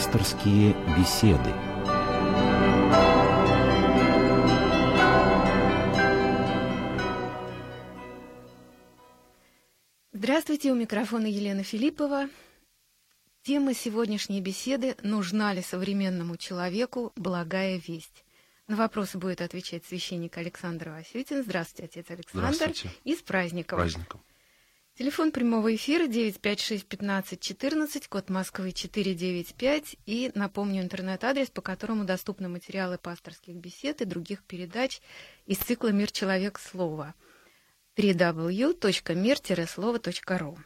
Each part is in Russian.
Пасторские беседы. Здравствуйте, у микрофона Елена Филиппова. Тема сегодняшней беседы «Нужна ли современному человеку благая весть?» На вопросы будет отвечать священник Александр Васютин. Здравствуйте, отец Александр. Здравствуйте. И с праздником. Праздником. Телефон прямого эфира 956-1514, код Москвы 495. И напомню интернет-адрес, по которому доступны материалы пасторских бесед и других передач из цикла «Мир. Человек. Слово» www.мир-слово.ру.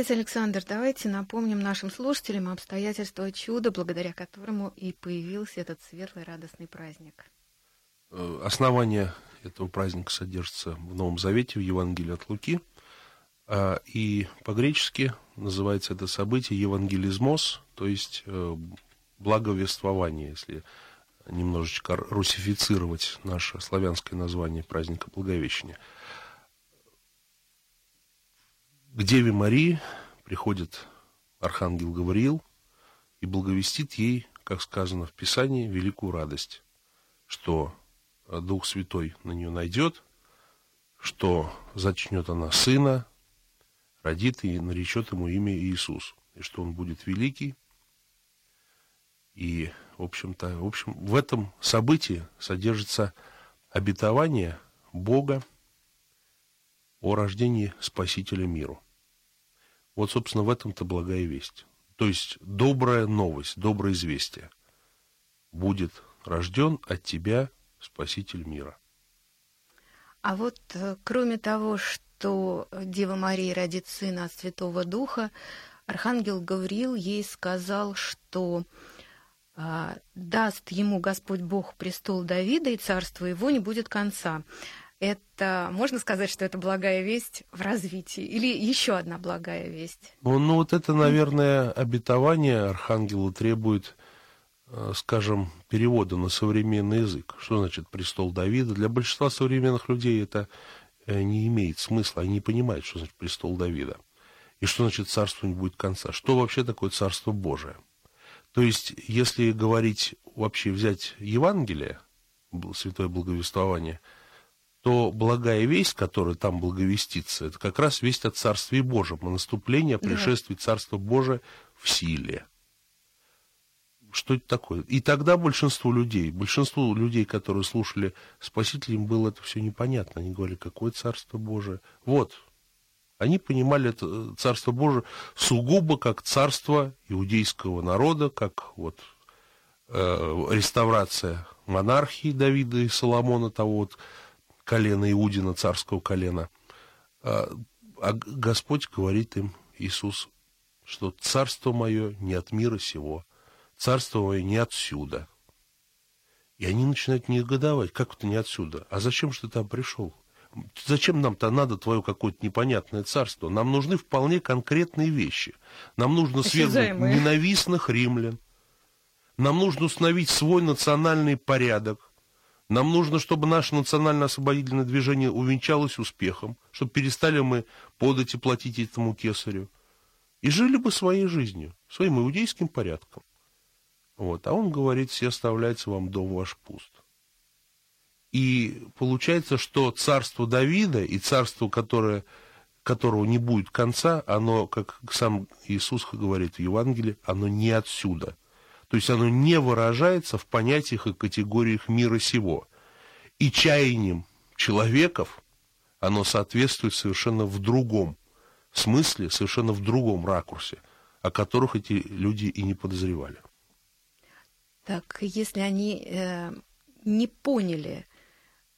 Отец Александр, давайте напомним нашим слушателям обстоятельства чуда, благодаря которому и появился этот светлый радостный праздник. Э, Основание этого праздника содержится в Новом Завете, в Евангелии от Луки. А, И по-гречески называется это событие евангелизмос, то есть э, благовествование, если немножечко русифицировать наше славянское название праздника Благовещения. К Деве Марии приходит архангел Гавриил и благовестит ей, как сказано в Писании, великую радость, что Дух Святой на нее найдет, что зачнет она сына, родит и наречет ему имя Иисус, и что он будет великий. И, в общем-то, в общем, в этом событии содержится обетование Бога о рождении Спасителя миру. Вот, собственно, в этом-то благая весть. То есть добрая новость, доброе известие. Будет рожден от тебя Спаситель мира. А вот э, кроме того, что Дева Мария родит сына от Святого Духа, Архангел Гавриил ей сказал, что а, даст ему Господь Бог престол Давида, и царство его не будет конца. Это можно сказать, что это благая весть в развитии? Или еще одна благая весть? Ну, ну вот это, наверное, обетование Архангела требует Э, скажем, перевода на современный язык. Что значит престол Давида? Для большинства современных людей это э, не имеет смысла, они не понимают, что значит престол Давида. И что значит царство не будет конца. Что вообще такое царство Божие? То есть, если говорить, вообще взять Евангелие, святое благовествование, то благая весть, которая там благовестится, это как раз весть о Царстве Божьем, о наступлении, о пришествии да. Царства Божия в силе что это такое. И тогда большинству людей, большинству людей, которые слушали Спасителя, им было это все непонятно. Они говорили, какое Царство Божие. Вот, они понимали это э, Царство Божие сугубо как царство иудейского народа, как вот э, реставрация монархии Давида и Соломона, того вот колена Иудина, царского колена. А, а Господь говорит им, Иисус, что царство мое не от мира сего, царство мое не отсюда. И они начинают негодовать, как это не отсюда? А зачем же ты там пришел? Зачем нам-то надо твое какое-то непонятное царство? Нам нужны вполне конкретные вещи. Нам нужно свергнуть ненавистных римлян. Нам нужно установить свой национальный порядок. Нам нужно, чтобы наше национально-освободительное движение увенчалось успехом, чтобы перестали мы подать и платить этому кесарю. И жили бы своей жизнью, своим иудейским порядком. Вот. А он говорит, все оставляйте вам дом ваш пуст. И получается, что царство Давида и царство, которое, которого не будет конца, оно, как сам Иисус говорит в Евангелии, оно не отсюда. То есть оно не выражается в понятиях и категориях мира сего. И чаянием человеков оно соответствует совершенно в другом смысле, совершенно в другом ракурсе, о которых эти люди и не подозревали. Так, если они э, не поняли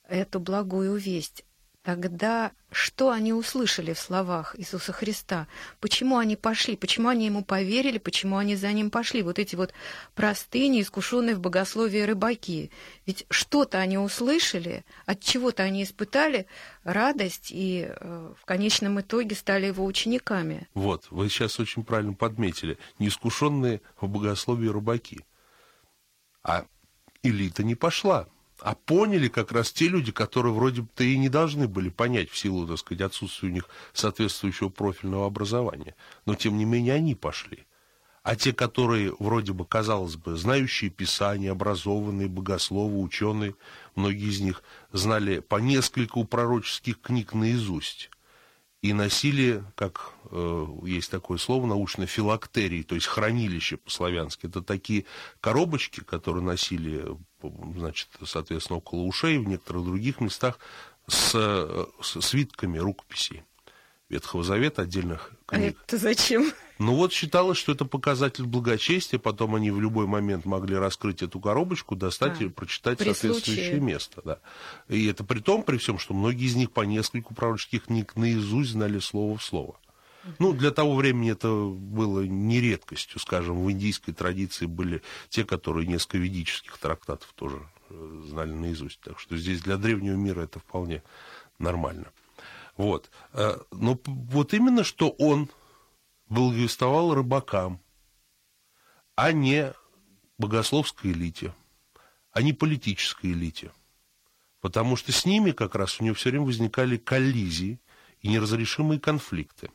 эту благую весть, Тогда что они услышали в словах Иисуса Христа? Почему они пошли? Почему они ему поверили? Почему они за ним пошли? Вот эти вот простые, неискушенные в богословии рыбаки. Ведь что-то они услышали, от чего-то они испытали радость и э, в конечном итоге стали его учениками. Вот, вы сейчас очень правильно подметили. Неискушенные в богословии рыбаки. А элита не пошла а поняли как раз те люди, которые вроде бы-то и не должны были понять в силу, так сказать, отсутствия у них соответствующего профильного образования. Но, тем не менее, они пошли. А те, которые, вроде бы, казалось бы, знающие Писание, образованные, богословы, ученые, многие из них знали по нескольку пророческих книг наизусть и носили, как э, есть такое слово научно, филактерии, то есть хранилище по-славянски. Это такие коробочки, которые носили, значит, соответственно, около ушей, в некоторых других местах, с, с свитками рукописей. Ветхого Завета, отдельных а книг. А это зачем? Ну вот считалось, что это показатель благочестия, потом они в любой момент могли раскрыть эту коробочку, достать а, и прочитать соответствующее случае. место. Да. И это при том, при всем, что многие из них по нескольку пророческих книг наизусть знали слово в слово. Ну, для того времени это было не редкостью, скажем, в индийской традиции были те, которые несколько ведических трактатов тоже э, знали наизусть. Так что здесь для древнего мира это вполне нормально. Вот. Э, но вот именно что он благовествовал рыбакам, а не богословской элите, а не политической элите. Потому что с ними как раз у него все время возникали коллизии и неразрешимые конфликты.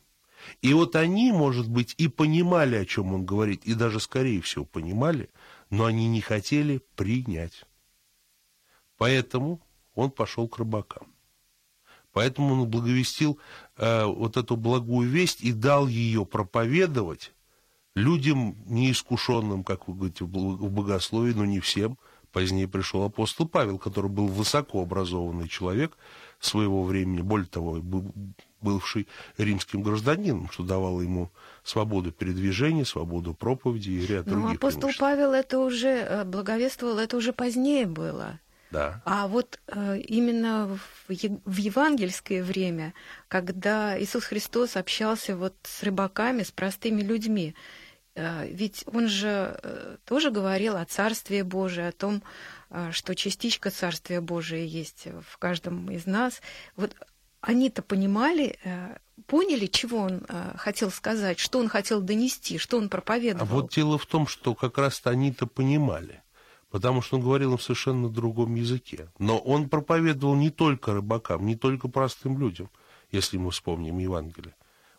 И вот они, может быть, и понимали, о чем он говорит, и даже, скорее всего, понимали, но они не хотели принять. Поэтому он пошел к рыбакам. Поэтому он благовестил э, вот эту благую весть и дал ее проповедовать людям неискушенным, как вы говорите, в богословии, но не всем. Позднее пришел апостол Павел, который был высокообразованный человек своего времени, более того, бывший римским гражданином, что давало ему свободу передвижения, свободу проповеди и ряд Но других апостол Павел это уже э, благовествовал, это уже позднее было. Да. А вот э, именно в, в евангельское время, когда Иисус Христос общался вот с рыбаками, с простыми людьми, э, ведь он же э, тоже говорил о Царстве Божие, о том, что частичка Царствия Божия есть в каждом из нас. Вот они-то понимали, э, поняли, чего он э, хотел сказать, что он хотел донести, что он проповедовал. А вот дело в том, что как раз-то они-то понимали потому что он говорил им совершенно другом языке. Но он проповедовал не только рыбакам, не только простым людям, если мы вспомним Евангелие.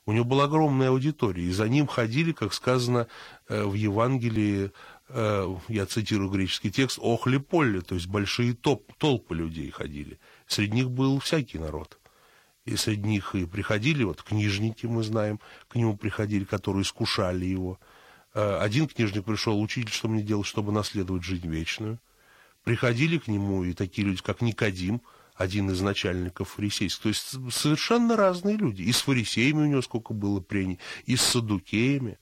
У него была огромная аудитория, и за ним ходили, как сказано э, в Евангелии, я цитирую греческий текст, охли поле, то есть большие топ, толпы людей ходили. Среди них был всякий народ. И среди них и приходили, вот книжники, мы знаем, к нему приходили, которые искушали его – Э, один книжник пришел, учитель, что мне делать, чтобы наследовать жизнь вечную. Приходили к нему и такие люди, как Никодим, один из начальников фарисейских. То есть совершенно разные люди. И с фарисеями у него сколько было прений, и с садукеями.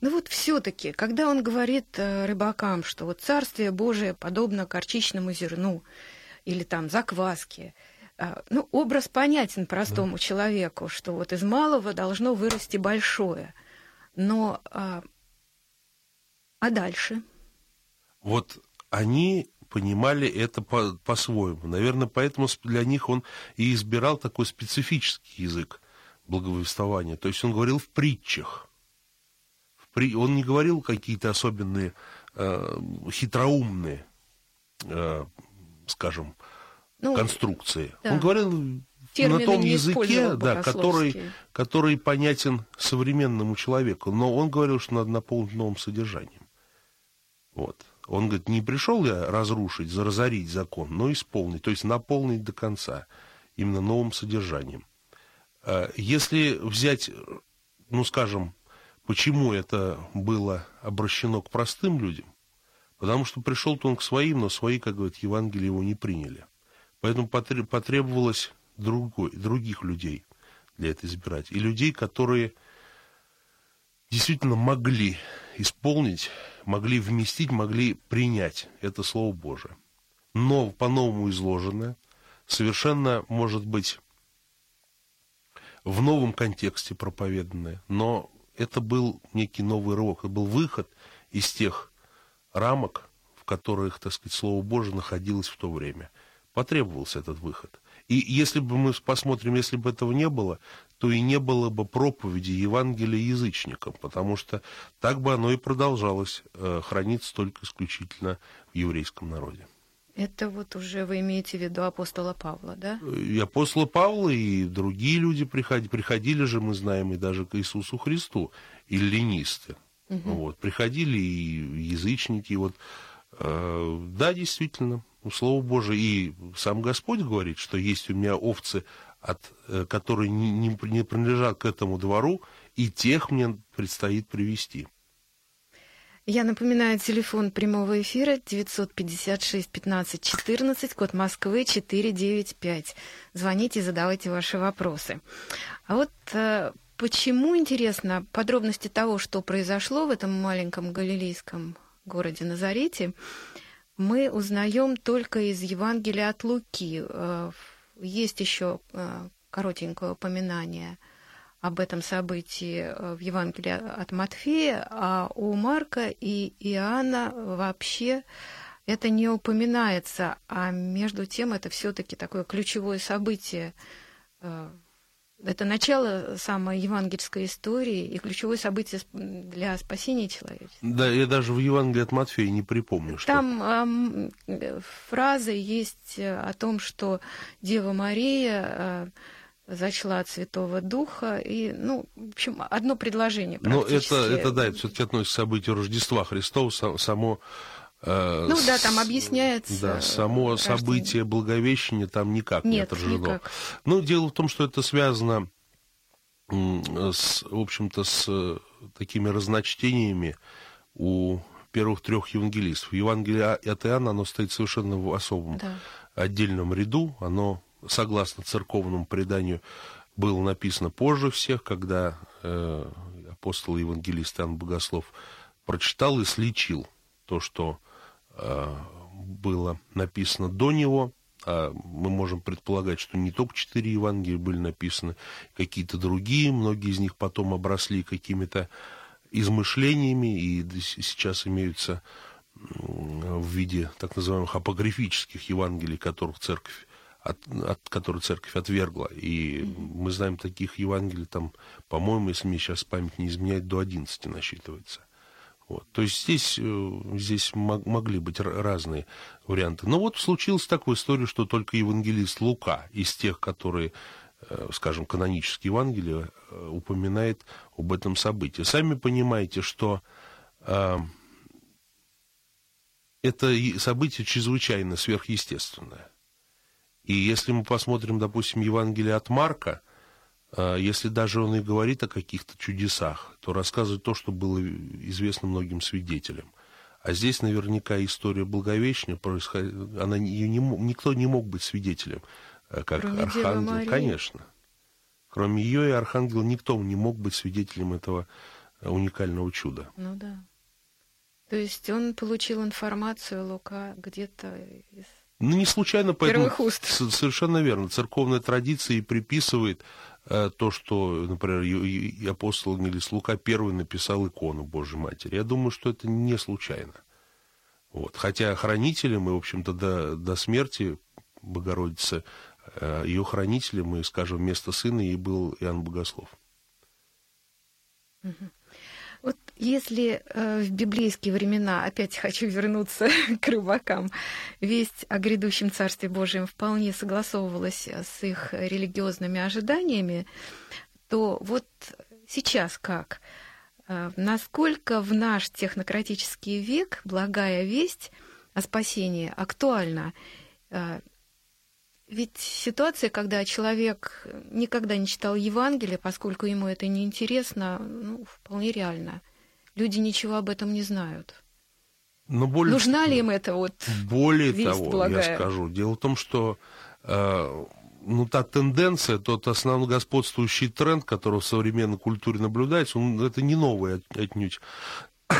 Ну вот все-таки, когда он говорит э, рыбакам, что вот Царствие Божие подобно горчичному зерну или там закваске, ну, образ понятен простому да. человеку, что вот из малого должно вырасти большое – но а, а дальше? Вот они понимали это по- по-своему. Наверное, поэтому для них он и избирал такой специфический язык благовествования. То есть он говорил в притчах. В при... Он не говорил какие-то особенные э, хитроумные, э, скажем, ну, конструкции. Да. Он говорил на том языке, да, который, который понятен современному человеку. Но он говорил, что надо наполнить новым содержанием. Вот. Он говорит, не пришел я разрушить, разорить закон, но исполнить, то есть наполнить до конца, именно новым содержанием. А если взять, ну, скажем, почему это было обращено к простым людям, потому что пришел-то он к своим, но свои, как говорят, Евангелие его не приняли. Поэтому потребовалось другой, других людей для этого избирать. И людей, которые действительно могли исполнить, могли вместить, могли принять это Слово Божие. Но по-новому изложенное, совершенно, может быть, в новом контексте проповеданное, но это был некий новый рывок, это был выход из тех рамок, в которых, так сказать, Слово Божие находилось в то время. Потребовался этот выход. И если бы мы посмотрим, если бы этого не было, то и не было бы проповеди Евангелия язычникам, потому что так бы оно и продолжалось э, храниться только исключительно в еврейском народе. Это вот уже вы имеете в виду апостола Павла, да? И апостола Павла, и другие люди приходили, приходили же, мы знаем, и даже к Иисусу Христу, эллинисты. Угу. Вот, приходили и язычники, вот, э, да, действительно, Слово Божие, и сам Господь говорит, что есть у меня овцы, от, э, которые не, не, принадлежат к этому двору, и тех мне предстоит привести. Я напоминаю, телефон прямого эфира 956 15 14, код Москвы 495. Звоните, задавайте ваши вопросы. А вот э, почему, интересно, подробности того, что произошло в этом маленьком галилейском городе Назарете, мы узнаем только из Евангелия от Луки. Э, есть еще э, коротенькое упоминание – об этом событии э, в Евангелии от Матфея, а у Марка и Иоанна вообще это не упоминается, а между тем это все-таки такое ключевое событие. Э, это начало самой евангельской истории и ключевое событие для спасения человека. Да, я даже в Евангелии от Матфея не припомню, что... Там э, фраза есть о том, что Дева Мария... Э, зачла от Святого Духа. И, ну, в общем, одно предложение Ну, это, это, да, это все-таки относится к событию Рождества Христова, само... Э, ну да, там объясняется. Да, само рождение. событие Благовещения там никак Нет, не отражено. Никак. Ну, дело в том, что это связано с, в общем-то, с такими разночтениями у первых трех евангелистов. Евангелие от Иоанна, оно стоит совершенно в особом да. отдельном ряду, оно согласно церковному преданию, было написано позже всех, когда э, апостол и евангелист Иоанн Богослов прочитал и сличил то, что э, было написано до него. А мы можем предполагать, что не только четыре Евангелия были написаны, какие-то другие, многие из них потом обросли какими-то измышлениями и сейчас имеются в виде так называемых апокрифических Евангелий, которых церковь от, от которой церковь отвергла. И мы знаем таких Евангелий, там, по-моему, если мне сейчас память не изменяет, до 11 насчитывается. Вот. То есть здесь, э, здесь могли быть разные варианты. Но вот случилась такая история, что только евангелист Лука из тех, которые, э, скажем, канонические Евангелия, э, упоминает об этом событии. Сами понимаете, что это событие чрезвычайно сверхъестественное. И если мы посмотрим, допустим, Евангелие от Марка, если даже он и говорит о каких-то чудесах, то рассказывает то, что было известно многим свидетелям. А здесь наверняка история Благовещения происходит, она, ее не, никто не мог быть свидетелем, э, как Кроме Архангел. Конечно. Кроме ее и Архангела никто не мог быть свидетелем этого э, уникального чуда. Ну да. То есть он получил информацию Лука где-то из ну, не случайно, поэтому уст. совершенно верно. Церковная традиция и приписывает то, что, например, апостол Евангелист Лука первый написал икону Божьей Матери. Я думаю, что это не случайно. Вот. Хотя хранителем и, в общем-то, до, до смерти Богородицы, э, ее хранителем, и, скажем, вместо сына ей был Иоанн Богослов. Угу. Вот если э, в библейские времена, опять хочу вернуться к рыбакам, весть о грядущем Царстве Божьем вполне согласовывалась с их религиозными ожиданиями, то вот сейчас как? Э, насколько в наш технократический век благая весть о спасении актуальна? Э, ведь ситуация, когда человек никогда не читал Евангелие, поскольку ему это не интересно, ну, вполне реально. Люди ничего об этом не знают. Но более, Нужна ли им это вот Более того, благая? я скажу, дело в том, что э, ну, та тенденция, тот основной господствующий тренд, который в современной культуре наблюдается, он, это не новое отнюдь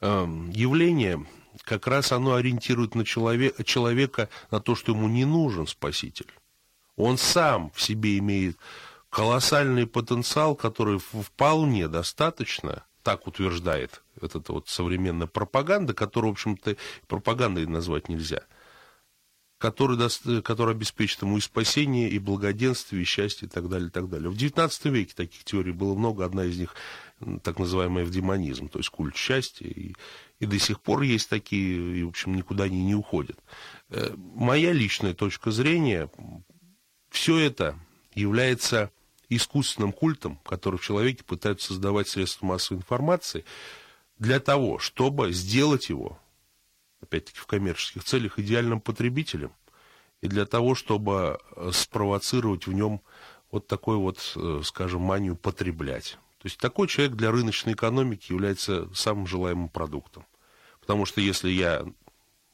эм, явление, как раз оно ориентирует на человека, человека на то, что ему не нужен спаситель. Он сам в себе имеет колоссальный потенциал, который вполне достаточно, так утверждает вот эта вот современная пропаганда, которую, в общем-то, пропагандой назвать нельзя – который, даст, который обеспечит ему и спасение, и благоденствие, и счастье, и так далее, и так далее. В XIX веке таких теорий было много, одна из них так называемый эвдемонизм, то есть культ счастья, и, и до сих пор есть такие, и, в общем, никуда они не уходят. Э, моя личная точка зрения, все это является искусственным культом, который в человеке пытаются создавать средства массовой информации, для того, чтобы сделать его опять-таки в коммерческих целях, идеальным потребителем, и для того, чтобы э, спровоцировать в нем вот такой вот, э, скажем, манию потреблять. То есть такой человек для рыночной экономики является самым желаемым продуктом. Потому что если я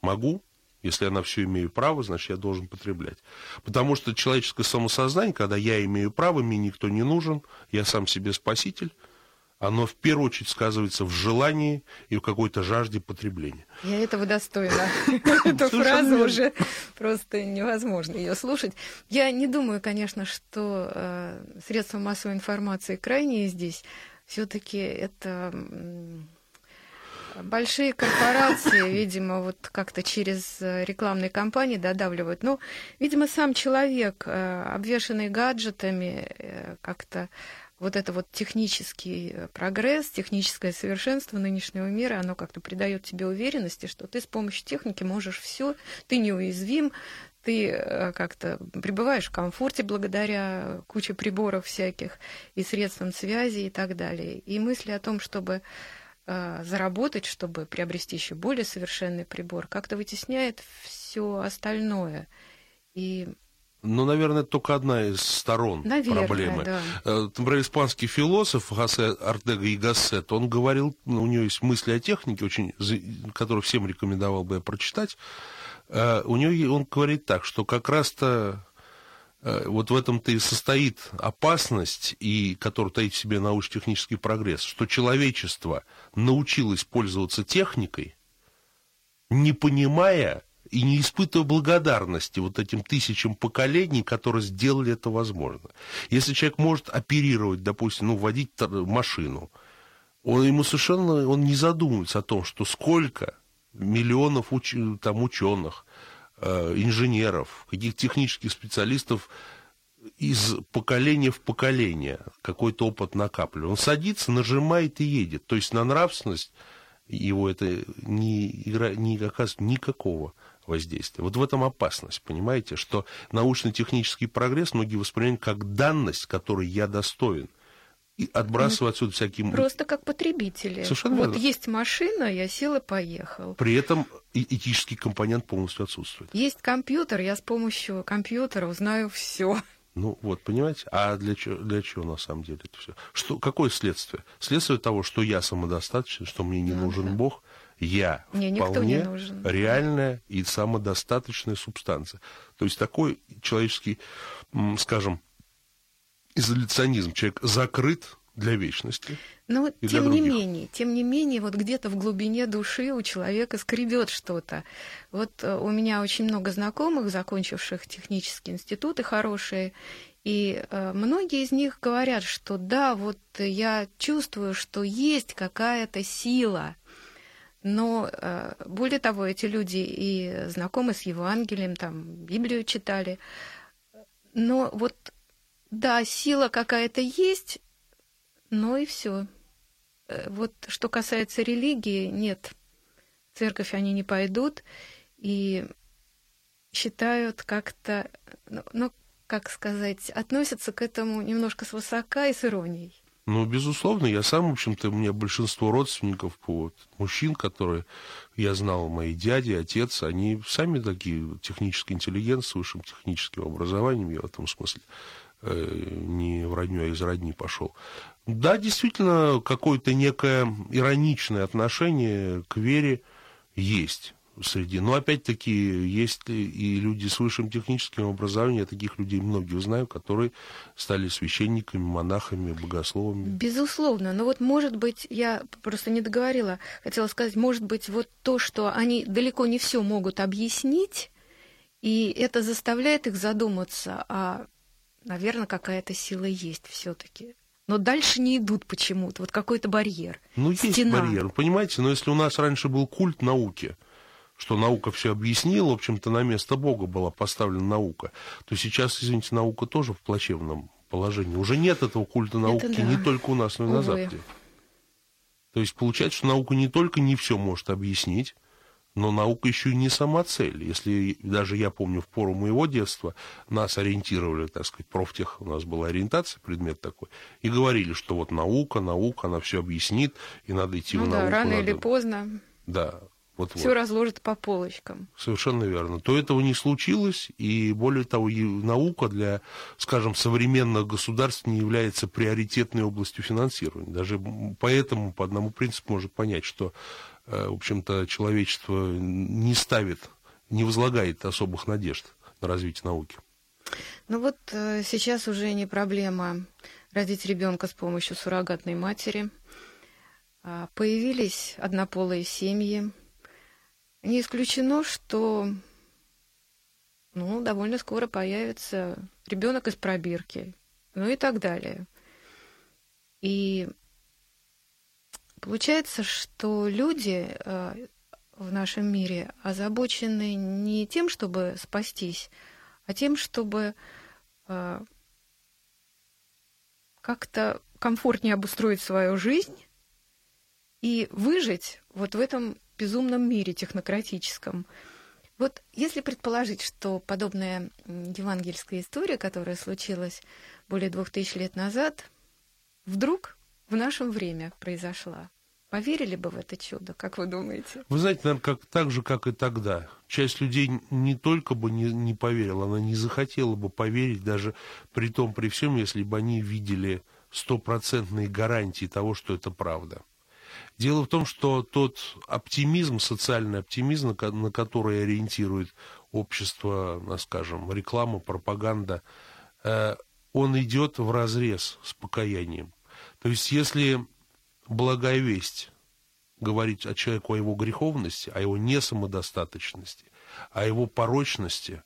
могу, если я на все имею право, значит, я должен потреблять. Потому что человеческое самосознание, когда я имею право, мне никто не нужен, я сам себе спаситель – оно в первую очередь сказывается в желании и в какой-то жажде потребления. Я этого достойна. Эту фразу уже просто невозможно ее слушать. Я не думаю, конечно, что э, средства массовой информации крайние здесь. Все-таки это большие корпорации, видимо, вот как-то через э, рекламные кампании додавливают. Но, видимо, сам человек, э, обвешанный гаджетами, как-то вот это вот технический э, прогресс, техническое совершенство нынешнего мира, оно как-то придает тебе уверенности, что ты с помощью техники можешь все, ты неуязвим, ты э, как-то пребываешь в комфорте благодаря куче приборов всяких и средствам связи и так далее. И мысли о том, чтобы э, заработать, чтобы приобрести еще более совершенный прибор, как-то вытесняет все остальное. И ну, наверное, только одна из сторон наверное, проблемы. Да. Э, например, испанский философ Хосе Артега и Гассет, он говорил, ну, у него есть мысли о технике, очень, которые всем рекомендовал бы я прочитать. Э, у него он говорит так, что как раз-то э, вот в этом-то и состоит опасность, и, которая таит в себе научно-технический прогресс, что человечество научилось пользоваться техникой, не понимая и не испытывая благодарности вот этим тысячам поколений, которые сделали это возможно. Если человек может оперировать, допустим, ну, водить машину, он ему совершенно он не задумывается о том, что сколько миллионов уч, там, ученых, э, инженеров, каких технических специалистов из поколения в поколение какой-то опыт накапливает. Он садится, нажимает и едет. То есть на нравственность его это не, игра, не оказывает никакого воздействия. Вот в этом опасность, понимаете, что научно-технический прогресс многие воспринимают как данность, которой я достоин. И отбрасывая отсюда всякие... Просто как потребители. Совершенно вот верно. есть машина, я сел и поехал. При этом этический компонент полностью отсутствует. Есть компьютер, я с помощью компьютера узнаю все. Ну вот, понимаете? А для чего, для чего на самом деле это все? Что, какое следствие? Следствие того, что я самодостаточен, что мне не ну, нужен да. Бог, я Мне вполне не нужен. реальная и самодостаточная субстанция. То есть такой человеческий, скажем, изоляционизм. Человек закрыт для вечности. Но ну, тем не менее, тем не менее, вот где-то в глубине души у человека скребет что-то. Вот э, у меня очень много знакомых, закончивших технические институты хорошие, и э, многие из них говорят, что да, вот я чувствую, что есть какая-то сила, но э, более того, эти люди и знакомы с Евангелием, там Библию читали. Но вот, да, сила какая-то есть, но и все. Э, вот что касается религии, нет, в церковь они не пойдут и считают как-то, ну, ну как сказать, относятся к этому немножко свысока и с иронией. Ну, безусловно, я сам, в общем-то, у меня большинство родственников, вот, мужчин, которые я знал, мои дяди, отец, они сами такие технические интеллигенты с высшим техническим образованием, я в этом смысле не в родню, а из родни пошел. Да, действительно, какое-то некое ироничное отношение к вере есть. среди. Но опять-таки есть и люди с высшим техническим образованием, я таких людей многих знаю, которые стали священниками, монахами, богословами. Безусловно. Но вот, может быть, я просто не договорила, хотела сказать, может быть, вот то, что они далеко не все могут объяснить, и это заставляет их задуматься, а, наверное, какая-то сила есть все-таки но дальше не идут почему-то. Вот какой-то барьер. Ну, Стена. есть барьер, понимаете? Но если у нас раньше был культ науки, что наука все объяснила, в общем-то, на место Бога была поставлена наука, то сейчас, извините, наука тоже в плачевном положении. Уже нет этого культа науки да. не только у нас, но и Увы. на Западе. То есть получается, что наука не только не все может объяснить, но наука еще и не сама цель. Если даже я помню, в пору моего детства нас ориентировали, так сказать, профтех, у нас была ориентация, предмет такой, и говорили, что вот наука, наука, она все объяснит, и надо идти ну в да, науку. рано надо... или поздно. Да. Вот, все вот. разложит по полочкам. Совершенно верно. То этого не случилось, и более того, наука для, скажем, современных государств не является приоритетной областью финансирования. Даже поэтому по одному принципу можно понять, что в общем-то, человечество не ставит, не возлагает особых надежд на развитие науки. Ну вот э, сейчас уже не проблема родить ребенка с помощью суррогатной матери. А, появились однополые семьи. Не исключено, что ну, довольно скоро появится ребенок из пробирки, ну и так далее. И Получается, что люди э, в нашем мире озабочены не тем, чтобы спастись, а тем, чтобы э, как-то комфортнее обустроить свою жизнь и выжить вот в этом безумном мире технократическом. Вот если предположить, что подобная евангельская история, которая случилась более двух тысяч лет назад, вдруг в нашем время произошла. Поверили бы в это чудо, как вы думаете? Вы знаете, наверное, как, так же, как и тогда. Часть людей не только бы не, не поверила, она не захотела бы поверить, даже при том, при всем, если бы они видели стопроцентные гарантии того, что это правда. Дело в том, что тот оптимизм, социальный оптимизм, на который ориентирует общество, скажем, реклама, пропаганда, э, он идет в разрез с покаянием. То есть, если благая весть говорить о человеку, о его греховности, о его несамодостаточности, о его порочности,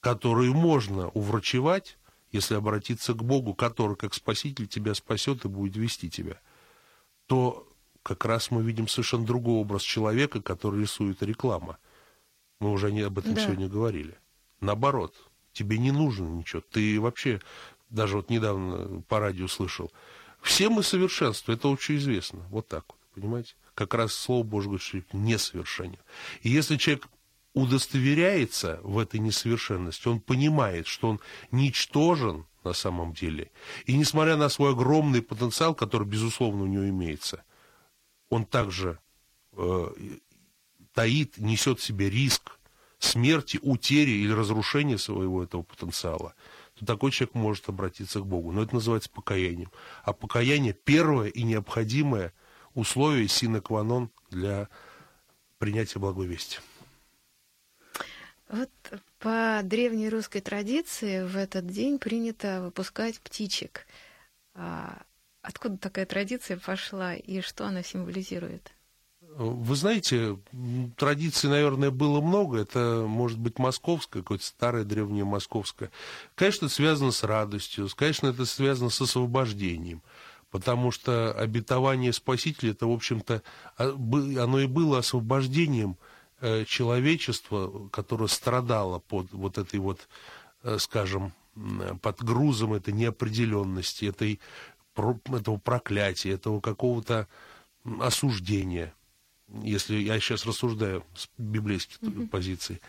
которую можно уврачевать, если обратиться к Богу, который как Спаситель тебя спасет и будет вести тебя, то как раз мы видим совершенно другой образ человека, который рисует реклама. Мы уже не об этом да. сегодня говорили. Наоборот, тебе не нужно ничего. Ты вообще, даже вот недавно по радио слышал, все мы совершенство, это очень известно. Вот так вот, понимаете? Как раз Слово Божье говорит, несовершенен. И если человек удостоверяется в этой несовершенности, он понимает, что он ничтожен на самом деле. И несмотря на свой огромный потенциал, который, безусловно, у него имеется, он также э, таит, несет в себе риск смерти, утери или разрушения своего этого потенциала то такой человек может обратиться к Богу. Но это называется покаянием. А покаяние первое и необходимое условие синекванон для принятия благой вести. Вот по древней русской традиции в этот день принято выпускать птичек. А откуда такая традиция пошла и что она символизирует? Вы знаете, традиций, наверное, было много. Это может быть московское, какое-то старое древнее московское. Конечно, это связано с радостью, конечно, это связано с освобождением. Потому что обетование Спасителя, это, в общем-то, а, оно и было освобождением э, человечества, которое страдало под вот этой вот, э, скажем, под грузом этой неопределенности, этой, этого проклятия, этого какого-то осуждения если я сейчас рассуждаю с библейской mm-hmm. позиции.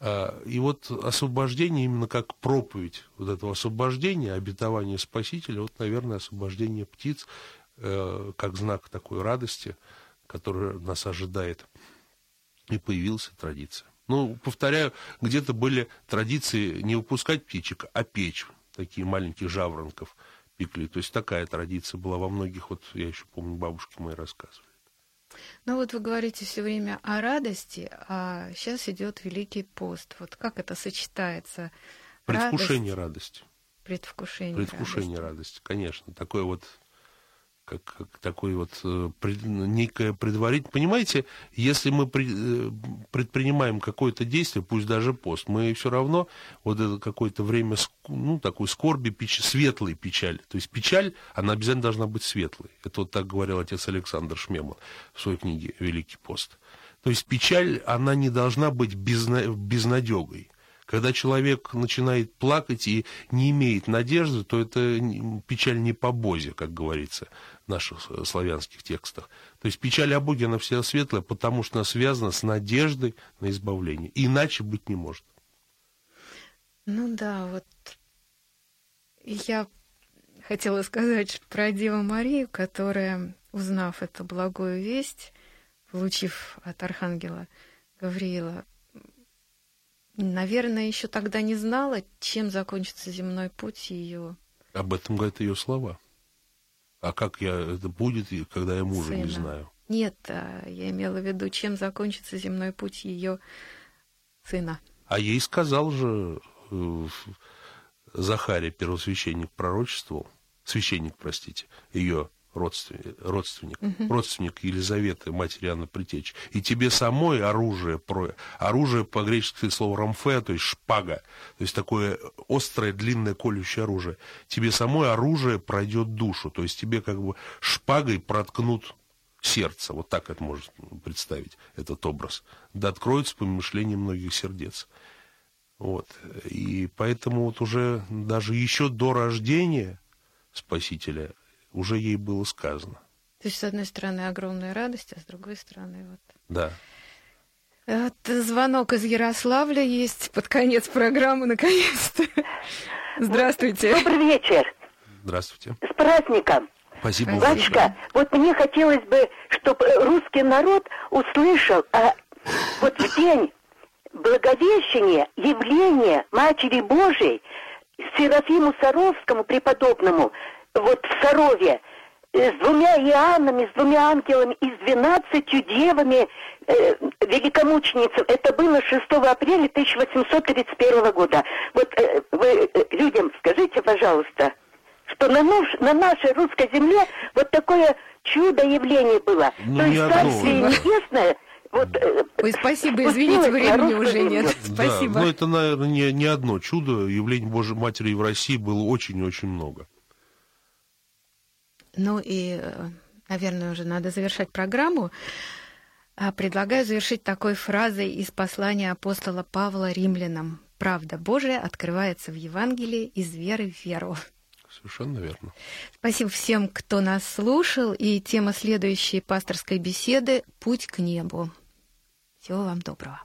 А, и вот освобождение именно как проповедь вот этого освобождения, обетования Спасителя, вот, наверное, освобождение птиц э, как знак такой радости, которая нас ожидает. И появилась традиция. Ну, повторяю, где-то были традиции не выпускать птичек, а печь такие маленьких жаворонков пекли. То есть такая традиция была во многих, вот я еще помню, бабушки мои рассказывали. Ну вот вы говорите все время о радости, а сейчас идет Великий пост. Вот как это сочетается? Предвкушение радости. Предвкушение, Предвкушение радости. радости, конечно. Такое вот как, как такой вот э, пред, некое предварительное. Понимаете, если мы при, э, предпринимаем какое-то действие, пусть даже пост, мы все равно вот это какое-то время, ну, такой скорби, печ, светлой печали. То есть печаль, она обязательно должна быть светлой. Это вот так говорил отец Александр Шмеман в своей книге «Великий пост». То есть печаль, она не должна быть безна, безнадегой. Когда человек начинает плакать и не имеет надежды, то это печаль не по Бозе, как говорится наших э, славянских текстах. То есть печаль о Боге, она вся светлая, потому что она связана с надеждой на избавление. Иначе быть не может. Ну да, вот я хотела сказать про Деву Марию, которая, узнав эту благую весть, получив от Архангела Гавриила, Наверное, еще тогда не знала, чем закончится земной путь ее. Об этом говорят ее слова. А как я это будет, когда я мужа Сына. не знаю? Нет, а, я имела в виду, чем закончится земной путь ее сына. А ей сказал же э, Захария, первосвященник, пророчествовал, священник, простите, ее родственник, родственник, угу. родственник Елизаветы, матери Анны Притечь. И тебе самой оружие, про, оружие по-гречески слово рамфе, то есть шпага, то есть такое острое, длинное, колющее оружие. Тебе самой оружие пройдет душу, то есть тебе как бы шпагой проткнут сердце. Вот так это можно представить, этот образ. Да откроется помышление многих сердец. Вот. И поэтому вот уже даже еще до рождения Спасителя уже ей было сказано. То есть, с одной стороны, огромная радость, а с другой стороны, вот... Да. Вот звонок из Ярославля есть под конец программы, наконец-то. Здравствуйте. Добрый вечер. Здравствуйте. С праздником. Спасибо. Батюшка, вот мне хотелось бы, чтобы русский народ услышал, а вот в день Благовещения явления Матери Божией Серафиму Саровскому преподобному вот в Сарове э, с двумя Иоаннами, с двумя ангелами и с двенадцатью девами э, великомученицам. Это было 6 апреля 1831 года. Вот э, вы э, людям скажите, пожалуйста, что на, наш, на нашей русской земле вот такое чудо явление было. Ну, То есть Царствие Небесное вот, э, Ой, спасибо, извините, времени уже нет. Спасибо. Да, но это, наверное, не, не одно чудо. Явлений Божьей Матери в России было очень-очень много. Ну и, наверное, уже надо завершать программу. А предлагаю завершить такой фразой из послания апостола Павла римлянам. «Правда Божия открывается в Евангелии из веры в веру». Совершенно верно. Спасибо всем, кто нас слушал. И тема следующей пасторской беседы «Путь к небу». Всего вам доброго.